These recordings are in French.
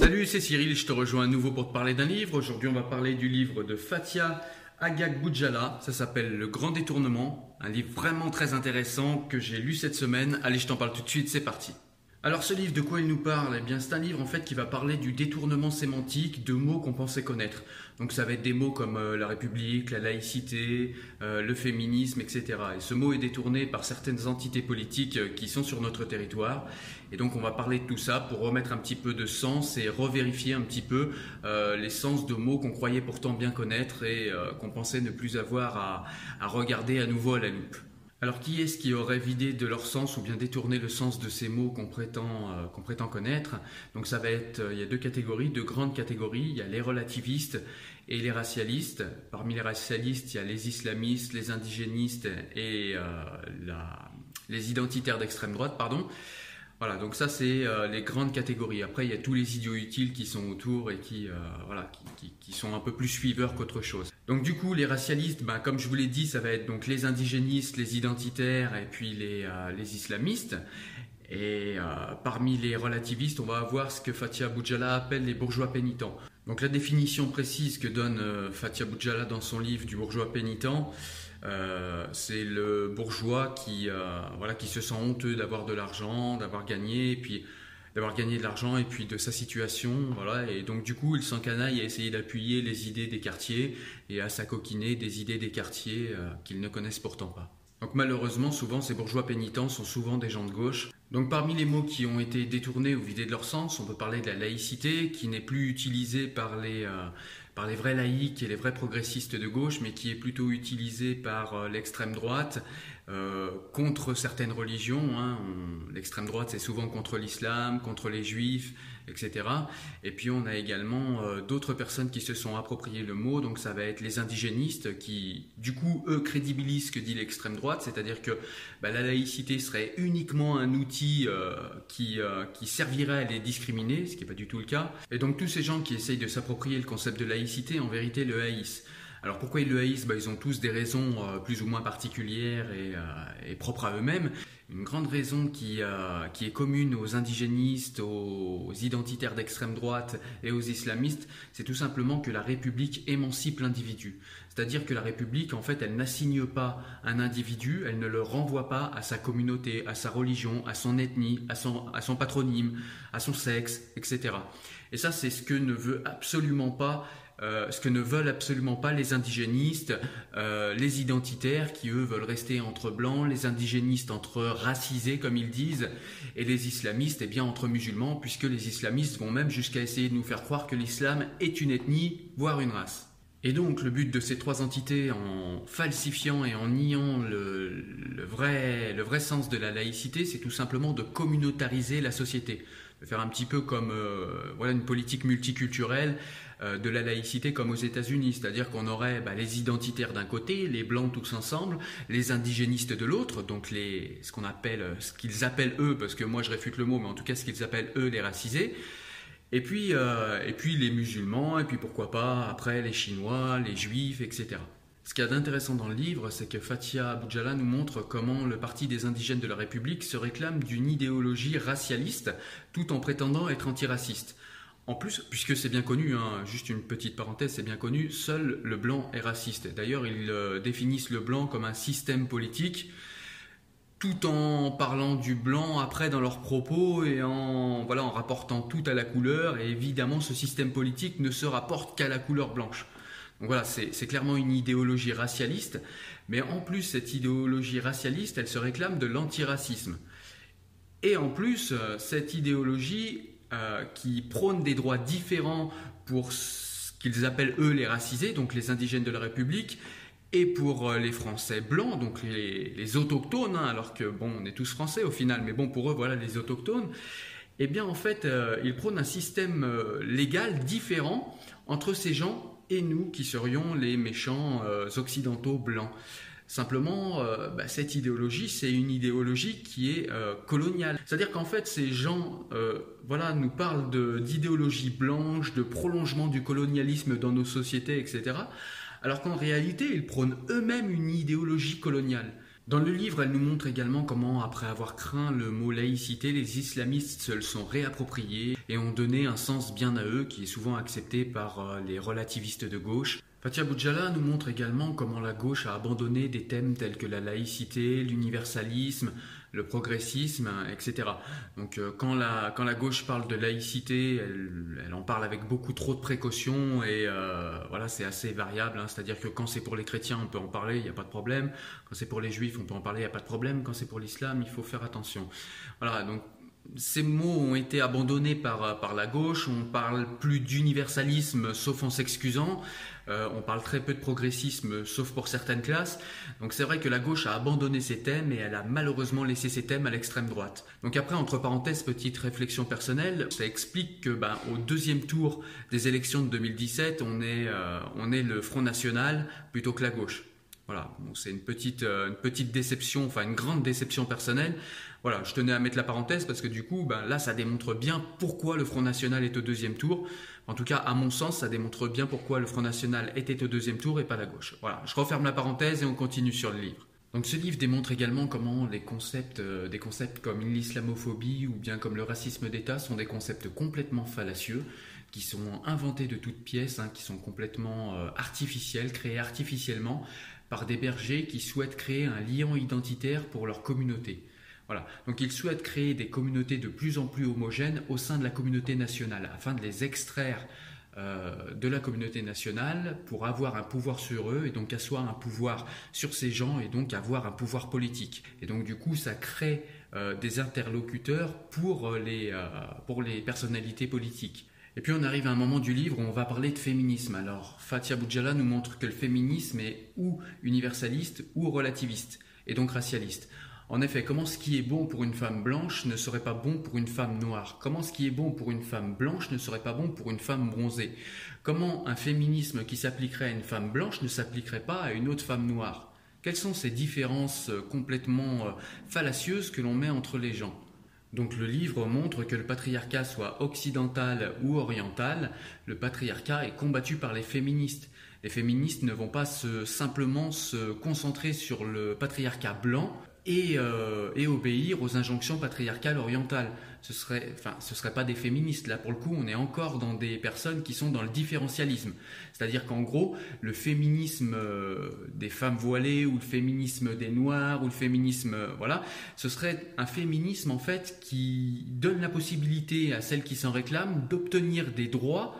Salut, c'est Cyril, je te rejoins à nouveau pour te parler d'un livre. Aujourd'hui, on va parler du livre de Fatia Agag Boudjala. Ça s'appelle Le Grand Détournement. Un livre vraiment très intéressant que j'ai lu cette semaine. Allez, je t'en parle tout de suite, c'est parti. Alors ce livre, de quoi il nous parle? Eh bien, c'est un livre en fait qui va parler du détournement sémantique de mots qu'on pensait connaître. Donc ça va être des mots comme euh, la République, la laïcité, euh, le féminisme, etc. Et ce mot est détourné par certaines entités politiques euh, qui sont sur notre territoire. Et donc on va parler de tout ça pour remettre un petit peu de sens et revérifier un petit peu les sens de mots qu'on croyait pourtant bien connaître et qu'on pensait ne plus avoir à, à regarder à nouveau à la loupe. Alors qui est-ce qui aurait vidé de leur sens ou bien détourné le sens de ces mots qu'on prétend, euh, qu'on prétend connaître? Donc ça va être, euh, il y a deux catégories, deux grandes catégories. Il y a les relativistes et les racialistes. Parmi les racialistes, il y a les islamistes, les indigénistes et euh, les identitaires d'extrême droite, pardon. Voilà, donc ça c'est euh, les grandes catégories. Après, il y a tous les idiots utiles qui sont autour et qui, euh, voilà, qui, sont un peu plus suiveurs qu'autre chose. Donc du coup, les racialistes, bah, comme je vous l'ai dit, ça va être donc les indigénistes, les identitaires et puis les, euh, les islamistes. Et parmi les relativistes, on va avoir ce que Fatia Boudjala appelle les bourgeois pénitents. Donc la définition précise que donne Fatia Boudjala dans son livre du bourgeois pénitent, euh, c'est le bourgeois qui, euh, voilà, qui se sent honteux d'avoir de l'argent, d'avoir gagné, et puis d'avoir gagné de l'argent et puis de sa situation, voilà. Et donc du coup, il s'encanaille à essayer d'appuyer les idées des quartiers et à s'acoquiner des idées des quartiers euh, qu'ils ne connaissent pourtant pas. Donc malheureusement, souvent, ces bourgeois pénitents sont souvent des gens de gauche. Donc parmi les mots qui ont été détournés ou vidés de leur sens, on peut parler de la laïcité, qui n'est plus utilisée par les, par les vrais laïcs et les vrais progressistes de gauche, mais qui est plutôt utilisé par euh, l'extrême droite euh, contre certaines religions. Hein. L'extrême droite, c'est souvent contre l'islam, contre les juifs, etc. Et puis on a également euh, d'autres personnes qui se sont appropriées le mot, donc ça va être les indigénistes qui, du coup, eux crédibilisent ce que dit l'extrême droite, c'est-à-dire que bah, la laïcité serait uniquement un outil qui, qui servirait à les discriminer, ce qui n'est pas du tout le cas. Et donc tous ces gens qui essayent de s'approprier le concept de laïcité, en vérité, le haïssent. Alors pourquoi ils le haïssent? Bah, Ils ont tous des raisons euh, plus ou moins particulières euh, et, propres à eux-mêmes. Une grande raison qui, euh, est commune aux indigénistes, aux identitaires d'extrême droite et aux islamistes, c'est tout simplement que la République émancipe l'individu. C'est-à-dire que la République, en fait, elle n'assigne pas un individu, elle ne le renvoie pas à sa communauté, à sa religion, à son ethnie, à son, à son patronyme, à son sexe, etc. Et ça, c'est ce que ne veut absolument pas euh, ce que ne veulent absolument pas les indigénistes, euh, les identitaires qui eux veulent rester entre blancs, les indigénistes entre racisés comme ils disent, et les islamistes eh bien entre musulmans, puisque les islamistes vont même jusqu'à essayer de nous faire croire que l'islam est une ethnie, voire une race. Et donc le but de ces trois entités, en falsifiant et en niant le, vrai, le vrai sens de la laïcité, c'est tout simplement de communautariser la société, de faire un petit peu comme euh, voilà une politique multiculturelle de la laïcité comme aux États-Unis, c'est-à-dire qu'on aurait bah, les identitaires d'un côté, les blancs tous ensemble, les indigénistes de l'autre, donc les, ce qu'on appelle, ce qu'ils appellent eux, parce que moi je réfute le mot, mais en tout cas ce qu'ils appellent eux les racisés. Et puis, euh, et puis les musulmans, et puis pourquoi pas après les Chinois, les Juifs, etc. Ce qu'il y a d'intéressant dans le livre, c'est que Fatia Boudjala nous montre comment le Parti des indigènes de la République se réclame d'une idéologie racialiste tout en prétendant être antiraciste. En plus, puisque c'est bien connu, hein, juste une petite parenthèse, c'est bien connu, seul le blanc est raciste. D'ailleurs, ils euh, définissent le blanc comme un système politique, tout en parlant du blanc après dans leurs propos et en, voilà, en rapportant tout à la couleur. Et évidemment, ce système politique ne se rapporte qu'à la couleur blanche. Donc voilà, c'est clairement une idéologie racialiste, mais en plus, cette idéologie racialiste, elle se réclame de l'antiracisme. Et en plus, euh, cette idéologie euh, qui prônent des droits différents pour ce qu'ils appellent eux les racisés, donc les indigènes de la République, et pour euh, les Français blancs, donc les, autochtones, hein, alors que bon, on est tous Français au final, mais bon, pour eux, voilà, les autochtones, eh bien en fait, euh, ils prônent un système légal différent entre ces gens et nous qui serions les méchants occidentaux blancs. Simplement, euh, bah, cette idéologie, c'est une idéologie qui est euh, coloniale. C'est-à-dire qu'en fait, ces gens euh, voilà, nous parlent d'idéologie blanche, de prolongement du colonialisme dans nos sociétés, etc. Alors qu'en réalité, ils prônent eux-mêmes une idéologie coloniale. Dans le livre, elle nous montre également comment, après avoir craint le mot laïcité, les islamistes se le sont réappropriés et ont donné un sens bien à eux qui est souvent accepté par les relativistes de gauche. Fatia Boudjala nous montre également comment la gauche a abandonné des thèmes tels que la laïcité, l'universalisme, le progressisme, etc. Donc euh, quand, la, quand la gauche parle de laïcité, elle, en parle avec beaucoup trop de précautions et euh, voilà, c'est assez variable. Hein. C'est-à-dire que quand c'est pour les chrétiens, on peut en parler, il n'y a pas de problème. Quand c'est pour les juifs, on peut en parler, il n'y a pas de problème. Quand c'est pour l'islam, il faut faire attention. Voilà, donc ces mots ont été abandonnés par, par la gauche, on parle plus d'universalisme sauf en s'excusant, euh, on parle très peu de progressisme sauf pour certaines classes, donc c'est vrai que la gauche a abandonné ces thèmes et elle a malheureusement laissé ces thèmes à l'extrême droite. Donc après, entre parenthèses, petite réflexion personnelle, ça explique que ben, au deuxième tour des élections de 2017, on est, euh, on est le Front National plutôt que la gauche. Voilà, c'est une petite, euh, une petite déception, enfin une grande déception personnelle. Voilà, je tenais à mettre la parenthèse parce que du coup, ben, là, ça démontre bien pourquoi le Front National est au deuxième tour. En tout cas, à mon sens, ça démontre bien pourquoi le Front National était au deuxième tour et pas la gauche. Voilà, je referme la parenthèse et on continue sur le livre. Donc ce livre démontre également comment les concepts, euh, des concepts comme l'islamophobie ou bien comme le racisme d'État sont des concepts complètement fallacieux, qui sont inventés de toutes pièces, hein, qui sont complètement euh, artificiels, créés artificiellement par des bergers qui souhaitent créer un lien identitaire pour leur communauté. Voilà. Donc ils souhaitent créer des communautés de plus en plus homogènes au sein de la communauté nationale, afin de les extraire euh, de la communauté nationale pour avoir un pouvoir sur eux et donc asseoir un pouvoir sur ces gens et donc avoir un pouvoir politique. Et donc du coup ça crée euh, des interlocuteurs pour les, euh, pour les personnalités politiques. Et puis on arrive à un moment du livre où on va parler de féminisme. Alors Fatia Boudjala nous montre que le féminisme est ou universaliste ou relativiste, et donc racialiste. En effet, comment ce qui est bon pour une femme blanche ne serait pas bon pour une femme noire? Comment ce qui est bon pour une femme blanche ne serait pas bon pour une femme bronzée? Comment un féminisme qui s'appliquerait à une femme blanche ne s'appliquerait pas à une autre femme noire? Quelles sont ces différences euh, complètement euh, fallacieuses que l'on met entre les gens? Donc le livre montre que le patriarcat soit occidental ou oriental, le patriarcat est combattu par les féministes. Les féministes ne vont pas simplement se concentrer sur le patriarcat blanc et, euh, et, obéir aux injonctions patriarcales orientales. Ce serait, enfin, ce serait pas des féministes. Là, pour le coup, on est encore dans des personnes qui sont dans le différentialisme. C'est-à-dire qu'en gros, le féminisme euh, des femmes voilées ou le féminisme des noirs ou le féminisme, euh, voilà, ce serait un féminisme en fait qui donne la possibilité à celles qui s'en réclament d'obtenir des droits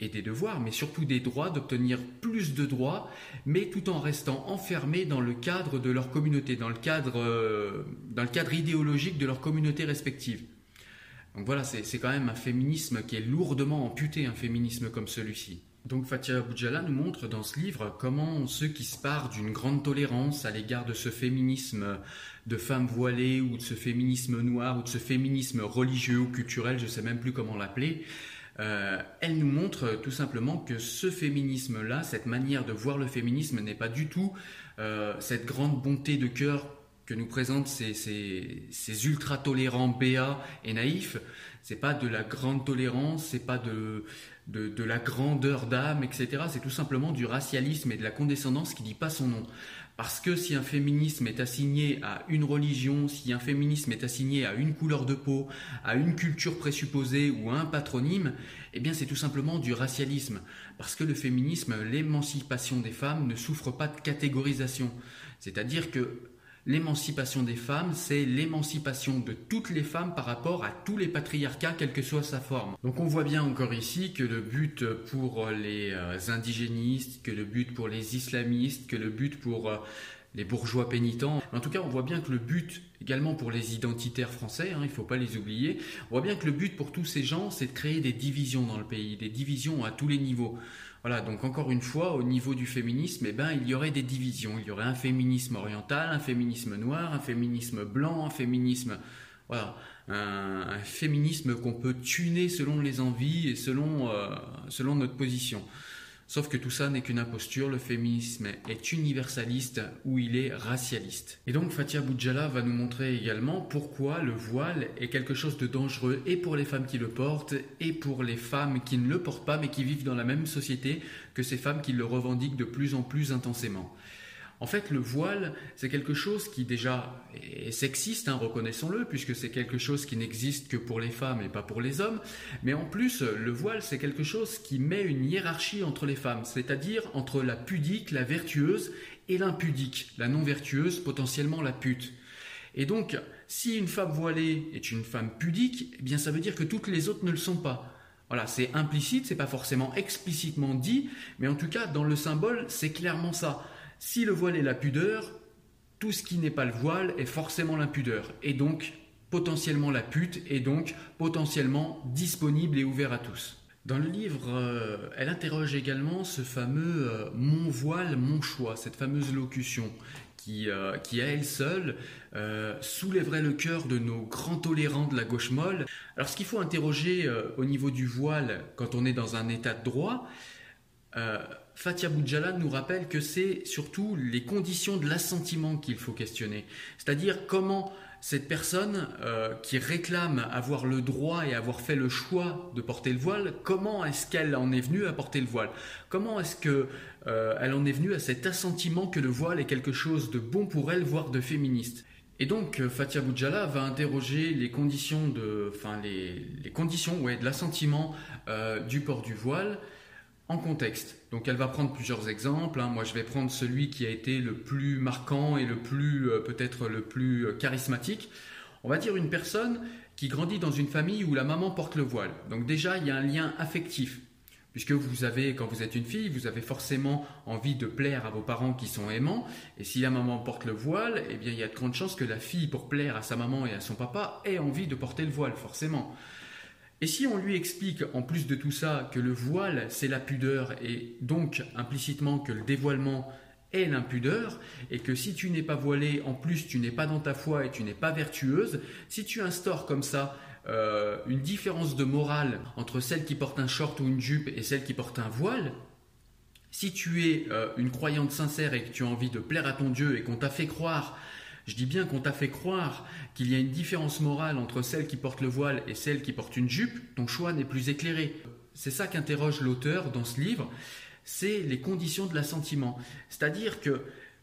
et des devoirs, mais surtout des droits, d'obtenir plus de droits, mais tout en restant enfermés dans le cadre de leur communauté, dans le cadre, euh, dans le cadre idéologique de leur communauté respective. Donc voilà, c'est quand même un féminisme qui est lourdement amputé, un féminisme comme celui-ci. Donc Fatia Boudjala nous montre dans ce livre comment ceux qui se parent d'une grande tolérance à l'égard de ce féminisme de femmes voilées ou de ce féminisme noir ou de ce féminisme religieux ou culturel, je ne sais même plus comment l'appeler, euh, elle nous montre tout simplement que ce féminisme-là, cette manière de voir le féminisme n'est pas du tout euh, cette grande bonté de cœur que nous présentent ces, ces, ultra tolérants béats et naïfs. C'est pas de la grande tolérance, c'est pas de, de, de, la grandeur d'âme, etc. C'est tout simplement du racialisme et de la condescendance qui dit pas son nom. Parce que si un féminisme est assigné à une religion, si un féminisme est assigné à une couleur de peau, à une culture présupposée ou à un patronyme, eh bien c'est tout simplement du racialisme. Parce que le féminisme, l'émancipation des femmes ne souffre pas de catégorisation. C'est-à-dire que L'émancipation des femmes, c'est l'émancipation de toutes les femmes par rapport à tous les patriarcats, quelle que soit sa forme. Donc on voit bien encore ici que le but pour les euh, indigénistes, que le but pour les islamistes, que le but pour euh, les bourgeois pénitents. En tout cas, on voit bien que le but, également pour les identitaires français, hein, il ne faut pas les oublier, on voit bien que le but pour tous ces gens, c'est de créer des divisions dans le pays, des divisions à tous les niveaux. Voilà, donc encore une fois, au niveau du féminisme, eh ben, il y aurait des divisions. Il y aurait un féminisme oriental, un féminisme noir, un féminisme blanc, un féminisme... Voilà, un, féminisme qu'on peut tuner selon les envies et selon, euh, selon notre position. Sauf que tout ça n'est qu'une imposture, le féminisme est universaliste ou il est racialiste. Et donc Fatia Boudjala va nous montrer également pourquoi le voile est quelque chose de dangereux et pour les femmes qui le portent et pour les femmes qui ne le portent pas mais qui vivent dans la même société que ces femmes qui le revendiquent de plus en plus intensément. En fait, le voile, c'est quelque chose qui déjà est sexiste, hein, reconnaissons-le, puisque c'est quelque chose qui n'existe que pour les femmes et pas pour les hommes. Mais en plus, le voile, c'est quelque chose qui met une hiérarchie entre les femmes, c'est-à-dire entre la pudique, la vertueuse, et l'impudique, la non vertueuse, potentiellement la pute. Et donc, si une femme voilée est une femme pudique, eh bien ça veut dire que toutes les autres ne le sont pas. Voilà, c'est implicite, c'est pas forcément explicitement dit, mais en tout cas, dans le symbole, c'est clairement ça. Si le voile est la pudeur, tout ce qui n'est pas le voile est forcément l'impudeur, et donc potentiellement la pute, et donc potentiellement disponible et ouvert à tous. Dans le livre, euh, elle interroge également ce fameux euh, mon voile, mon choix, cette fameuse locution qui, euh, qui à elle seule soulèverait le cœur de nos grands tolérants de la gauche molle. Alors ce qu'il faut interroger au niveau du voile quand on est dans un état de droit, Fatia Boudjala nous rappelle que c'est surtout les conditions de l'assentiment qu'il faut questionner. C'est-à-dire comment cette personne euh, qui réclame avoir le droit et avoir fait le choix de porter le voile, comment est-ce qu'elle en est venue à porter le voile? Comment est-ce qu'elle euh, en est venue à cet assentiment que le voile est quelque chose de bon pour elle, voire de féministe? Et donc euh, Fatia Boudjala va interroger les conditions de, enfin les, conditions, ouais, de l'assentiment du port du voile en contexte. Donc elle va prendre plusieurs exemples. Hein. Moi je vais prendre celui qui a été le plus marquant et le plus euh, peut-être le plus euh, charismatique. On va dire une personne qui grandit dans une famille où la maman porte le voile. Donc déjà il y a un lien affectif. Puisque vous avez, quand vous êtes une fille, vous avez forcément envie de plaire à vos parents qui sont aimants. Et si la maman porte le voile, eh bien, il y a de grandes chances que la fille, pour plaire à sa maman et à son papa, ait envie de porter le voile, forcément. Et si on lui explique en plus de tout ça que le voile c'est la pudeur et donc implicitement que le dévoilement est l'impudeur et que si tu n'es pas voilé, en plus tu n'es pas dans ta foi et tu n'es pas vertueuse, si tu instaures comme ça euh, une différence de morale entre celle qui porte un short ou une jupe et celle qui porte un voile, si tu es euh, une croyante sincère et que tu as envie de plaire à ton Dieu et qu'on t'a fait croire je dis bien qu'on t'a fait croire qu'il y a une différence morale entre celle qui porte le voile et celle qui porte une jupe, ton choix n'est plus éclairé. C'est ça qu'interroge l'auteur dans ce livre, c'est les conditions de l'assentiment. C'est-à-dire que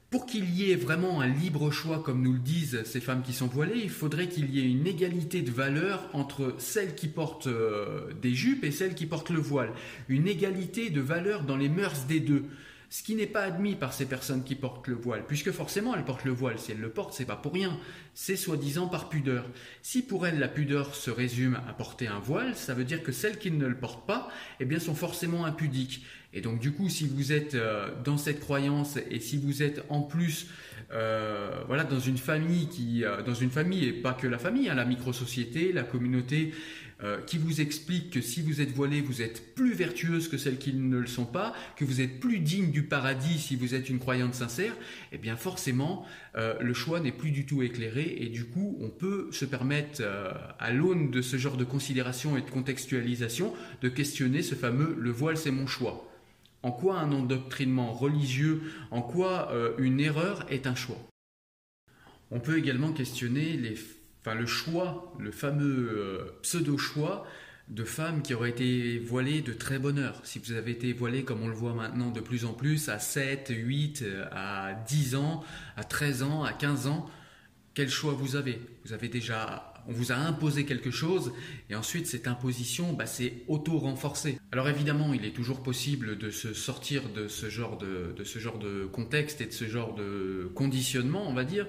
pour qu'il y ait vraiment un libre choix, comme nous le disent ces femmes qui sont voilées, il faudrait qu'il y ait une égalité de valeur entre celles qui portent euh, des jupes et celles qui portent le voile. Une égalité de valeur dans les mœurs des deux ce qui n'est pas admis par ces personnes qui portent le voile, puisque forcément elles portent le voile. Si elles le portent, c'est pas pour rien. C'est soi-disant par pudeur. Si pour elles la pudeur se résume à porter un voile, ça veut dire que celles qui ne le portent pas, eh bien, sont forcément impudiques. Et donc, du coup, si vous êtes euh, dans cette croyance et si vous êtes en plus, euh, voilà, dans une famille qui, euh, dans une famille et pas que la famille, hein, la micro-société, la communauté euh, qui vous explique que si vous êtes voilé, vous êtes plus vertueuse que celles qui ne le sont pas, que vous êtes plus digne du paradis si vous êtes une croyante sincère, eh bien forcément, euh, le choix n'est plus du tout éclairé et du coup, on peut se permettre, euh, à l'aune de ce genre de considération et de contextualisation, de questionner ce fameux le voile c'est mon choix. En quoi un endoctrinement religieux, en quoi une erreur est un choix? On peut également questionner les enfin le choix, le fameux euh, pseudo-choix de femmes qui auraient été voilées de très bonne heure. Si vous avez été voilé comme on le voit maintenant de plus en plus à 7, 8, à 10 ans, à 13 ans, à 15 ans, quel choix vous avez? Vous avez déjà on vous a imposé quelque chose et ensuite cette imposition bah, c'est auto-renforcé. Alors évidemment il est toujours possible de se sortir de ce genre de ce genre de contexte et de ce genre de conditionnement on va dire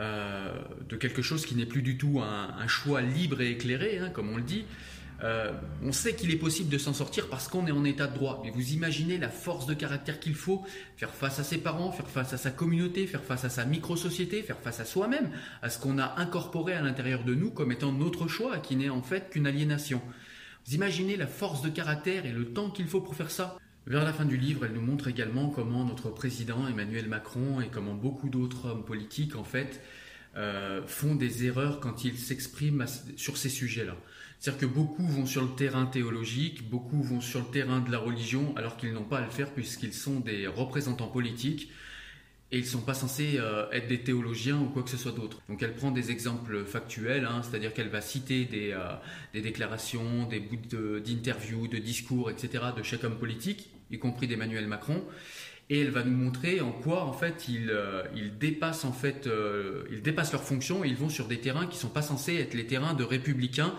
euh, de quelque chose qui n'est plus du tout un, choix libre et éclairé, hein, comme on le dit. Euh, on sait qu'il est possible de s'en sortir parce qu'on est en état de droit. Mais vous imaginez la force de caractère qu'il faut faire face à ses parents, faire face à sa communauté, faire face à sa micro-société, faire face à soi-même, à ce qu'on a incorporé à l'intérieur de nous comme étant notre choix, qui n'est en fait qu'une aliénation. Vous imaginez la force de caractère et le temps qu'il faut pour faire ça vers la fin du livre, elle nous montre également comment notre président Emmanuel Macron et comment beaucoup d'autres hommes politiques, en fait, euh, font des erreurs quand ils s'expriment sur ces sujets-là. C'est-à-dire que beaucoup vont sur le terrain théologique, beaucoup vont sur le terrain de la religion, alors qu'ils n'ont pas à le faire puisqu'ils sont des représentants politiques et ils ne sont pas censés euh, être des théologiens ou quoi que ce soit d'autre. Donc elle prend des exemples factuels, hein, c'est-à-dire qu'elle va citer des, euh, des déclarations, des bouts d'interviews, de, discours, etc. de chaque homme politique, y compris d'Emmanuel Macron. et elle va nous montrer en quoi en fait ils, ils dépassent en fait ils dépassent leurs fonctions et ils vont sur des terrains qui sont pas censés être les terrains de républicains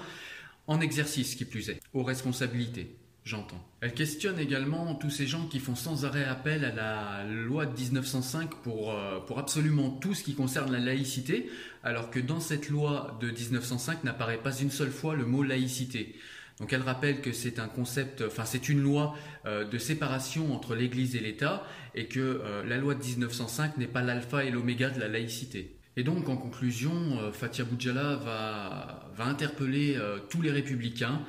en exercice qui plus est, aux responsabilités j'entends. Elle questionne également tous ces gens qui font sans arrêt appel à la loi de 1905 pour, euh, pour absolument tout ce qui concerne la laïcité, alors que dans cette loi de 1905 n'apparaît pas une seule fois le mot laïcité. Donc elle rappelle que c'est un concept, enfin c'est une loi euh, de séparation entre l'Église et l'État et que euh, la loi de 1905 n'est pas l'alpha et l'oméga de la laïcité. Et donc, en conclusion, euh, Fatia Boudjala va, va interpeller euh, tous les républicains,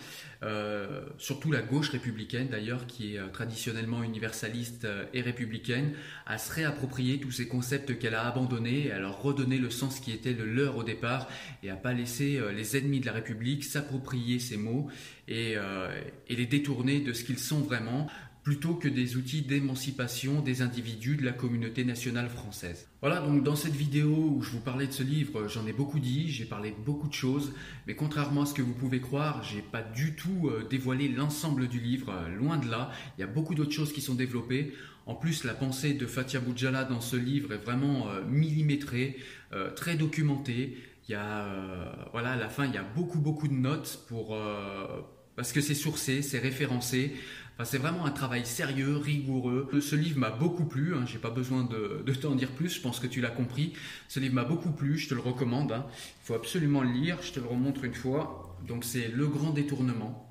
euh, surtout la gauche républicaine d'ailleurs, qui est traditionnellement universaliste et républicaine, à se réapproprier tous ces concepts qu'elle a abandonnés et à leur redonner le sens qui était le leur au départ et à pas laisser les ennemis de la République s'approprier ces mots et, et les détourner de ce qu'ils sont vraiment plutôt que des outils d'émancipation des individus de la communauté nationale française. Voilà, donc dans cette vidéo où je vous parlais de ce livre, j'en ai beaucoup dit, j'ai parlé de beaucoup de choses, mais contrairement à ce que vous pouvez croire, j'ai pas du tout euh, dévoilé l'ensemble du livre, euh, loin de là, il y a beaucoup d'autres choses qui sont développées. En plus, la pensée de Fatia Boudjala dans ce livre est vraiment euh, millimétrée, très documentée. Il y a, voilà, à la fin, il y a beaucoup, beaucoup de notes pour parce que c'est sourcé, c'est référencé. C'est vraiment un travail sérieux, rigoureux. Ce livre m'a beaucoup plu, hein, j'ai pas besoin de, de t'en dire plus, je pense que tu l'as compris. Ce livre m'a beaucoup plu, je te le recommande. Hein. Il faut absolument le lire, je te le remontre une fois. Donc c'est Le Grand Détournement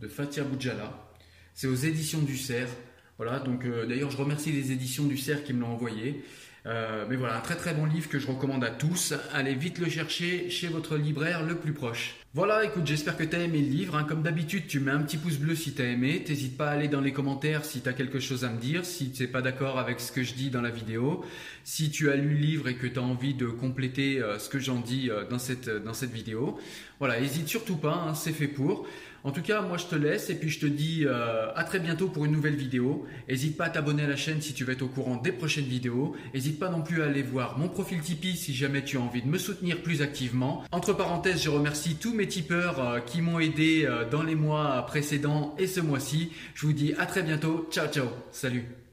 de Fatia Boudjala. C'est aux éditions du Cerf. Voilà, donc euh, d'ailleurs je remercie les éditions du Cerf qui me l'ont envoyé. Euh, mais voilà, un très très bon livre que je recommande à tous. Allez vite le chercher chez votre libraire le plus proche. Voilà, écoute, j'espère que tu as aimé le livre. Hein. Comme d'habitude, tu mets un petit pouce bleu si tu as aimé. T'hésites pas à aller dans les commentaires si tu as quelque chose à me dire, si tu n'es pas d'accord avec ce que je dis dans la vidéo. Si tu as lu le livre et que tu as envie de compléter euh, ce que j'en dis dans, cette, dans cette vidéo. Voilà, hésite surtout pas, hein, c'est fait pour. En tout cas, moi je te laisse et puis je te dis euh, à très bientôt pour une nouvelle vidéo. N'hésite pas à t'abonner à la chaîne si tu veux être au courant des prochaines vidéos. N'hésite pas non plus à aller voir mon profil Tipeee si jamais tu as envie de me soutenir plus activement. Entre parenthèses, je remercie tous mes tipeurs euh, qui m'ont aidé euh, dans les mois précédents et ce mois-ci. Je vous dis à très bientôt. Ciao ciao. Salut.